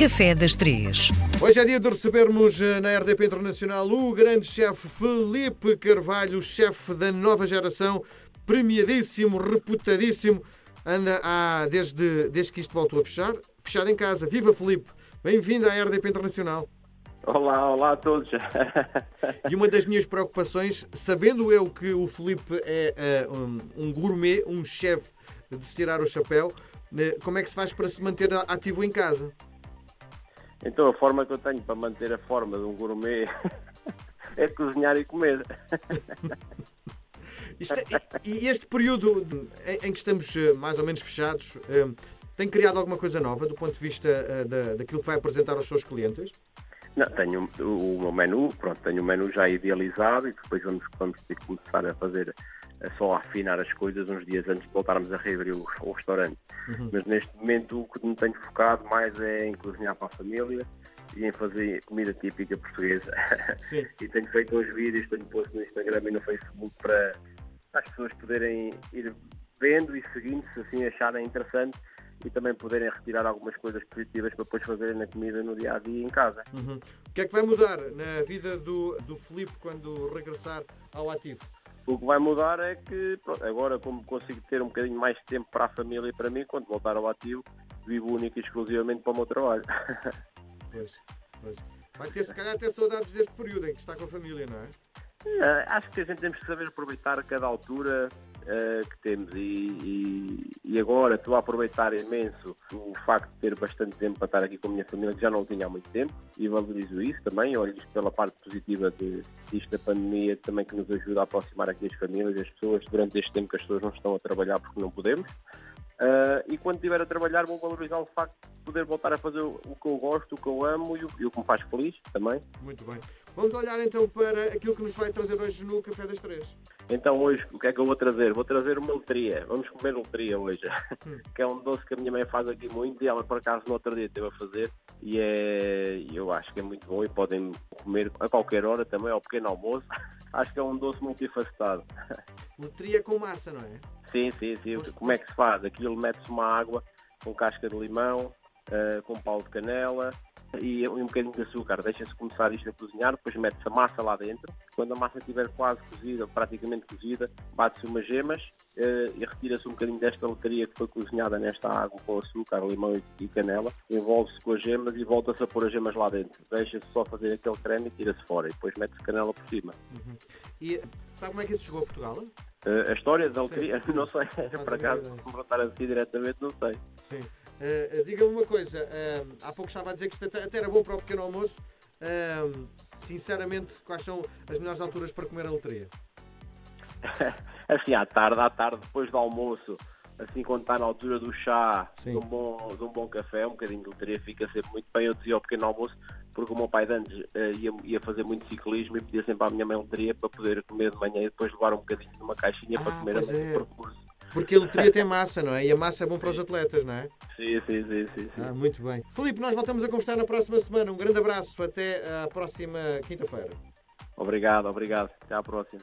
Café das Três. Hoje é dia de recebermos eh, na RDP Internacional o grande chefe Felipe Carvalho, chefe da nova geração, premiadíssimo, reputadíssimo. Anda há, desde, desde que isto voltou a fechar, fechado em casa. Viva Felipe! Bem-vindo à RDP Internacional. Olá, olá a todos. E uma das minhas preocupações, sabendo eu que o Felipe é eh, um, um gourmet, um chefe de se tirar o chapéu, eh, como é que se faz para se manter ativo em casa? Então a forma que eu tenho para manter a forma de um gourmet é cozinhar e comer. É- e este período em, que estamos eh, mais ou menos fechados eh, tem criado alguma coisa nova do ponto de vista eh, da, daquilo que vai apresentar aos seus clientes? Não, tenho o, o meu menu, pronto, tenho o menu já idealizado e depois vamos, vamos ter que começar a fazer, a só afinar as coisas uns dias antes de voltarmos a reabrir o, o restaurante. Mas neste momento o que me tenho focado mais é em cozinhar para a família e em fazer comida típica portuguesa. Sim. e tenho feito uns vídeos, tenho posto no Instagram e no Facebook para as pessoas poderem ir vendo e seguindo se assim acharem interessante e também poderem retirar algumas coisas positivas para depois fazerem na comida no dia a dia em casa. Uhum. O que é que vai mudar na vida do, do Felipe quando regressar ao ativo? O que vai mudar é que pronto, agora como consigo ter um bocadinho mais de tempo para a família e para mim, quando voltar ao ativo, vivo único e exclusivamente para o meu trabalho. Pois, pois. Vai ter, se calhar, ter saudades deste período em que está com a família, não é? Eh, acho que a gente temos que saber aproveitar cada altura eh, que temos e, e- e agora estou a aproveitar imenso o facto de ter bastante tempo para estar aqui com a minha família, que já não tinha há muito tempo, e valorizo isso também, olho isto pela parte positiva de, disto da pandemia, também que nos ajuda a aproximar aqui as famílias e as pessoas durante este tempo que as pessoas não estão a trabalhar porque não podemos. Eh, e quando estiver a trabalhar vou valorizar o facto de poder voltar a fazer o o que eu gosto, o que eu amo e o, e o que me faz feliz também. Muito bem. Vamos olhar então para aquilo que nos vai trazer hoje no Café das Três. Então hoje o que é que eu vou trazer? Vou trazer uma letria. Vamos comer letria hoje. que é um doce que a minha mãe faz aqui muito e ela por acaso no outro dia esteve a fazer e é, eu acho que é muito bom e podem comer a qualquer hora também, ao pequeno almoço. acho que é um doce multifacetado. Letria com massa, não é? Sim, sim, sim. Pois- Como é que se faz? Aquilo mete-se uma água com casca de limão, eh, com pau de canela e um bocadinho de açúcar. Deixa-se começar isto a cozinhar, depois mete-se a massa lá dentro. Quando a massa estiver quase cozida, praticamente cozida, bate-se umas gemas eh, e retira-se um bocadinho desta lotaria que foi cozinhada nesta água com açúcar, limão e- canela. Envolve-se com as gemas e volta-se a pôr as gemas lá dentro. Deixa-se só fazer aquele creme e tira-se fora. E depois mete-se canela por cima. E sabe como é que isso chegou a Portugal? Eh, a história da Sim. loteria, não sei, por acaso, me botar assim diretamente, não sei. Sim. Eh, eh, Diga-me uma coisa. eh, há pouco estava a dizer que isto até até era bom para o pequeno almoço. Eh, sinceramente, quais são as melhores alturas para comer a letria? assim à tarde, à tarde, depois do almoço, assim quando está na altura do chá, Sim. de um, bom, de um bom café, um bocadinho de loteria fica sempre muito bem. Eu dizia ao pequeno almoço, porque o meu pai de antes eh, ia, ia fazer muito ciclismo e pedia sempre à minha mãe loteria para poder comer de manhã e depois levar um bocadinho numa caixinha para Ah, comer a é. percurso. Porque a letria tem massa, não é? E a massa é bom para os atletas, não é? Sim, sim, sim, sim. sim. Ah, muito bem. Filipe, nós voltamos a conversar na próxima semana. Um grande abraço. Até à próxima quinta-feira. Obrigado, obrigado. Até à próxima.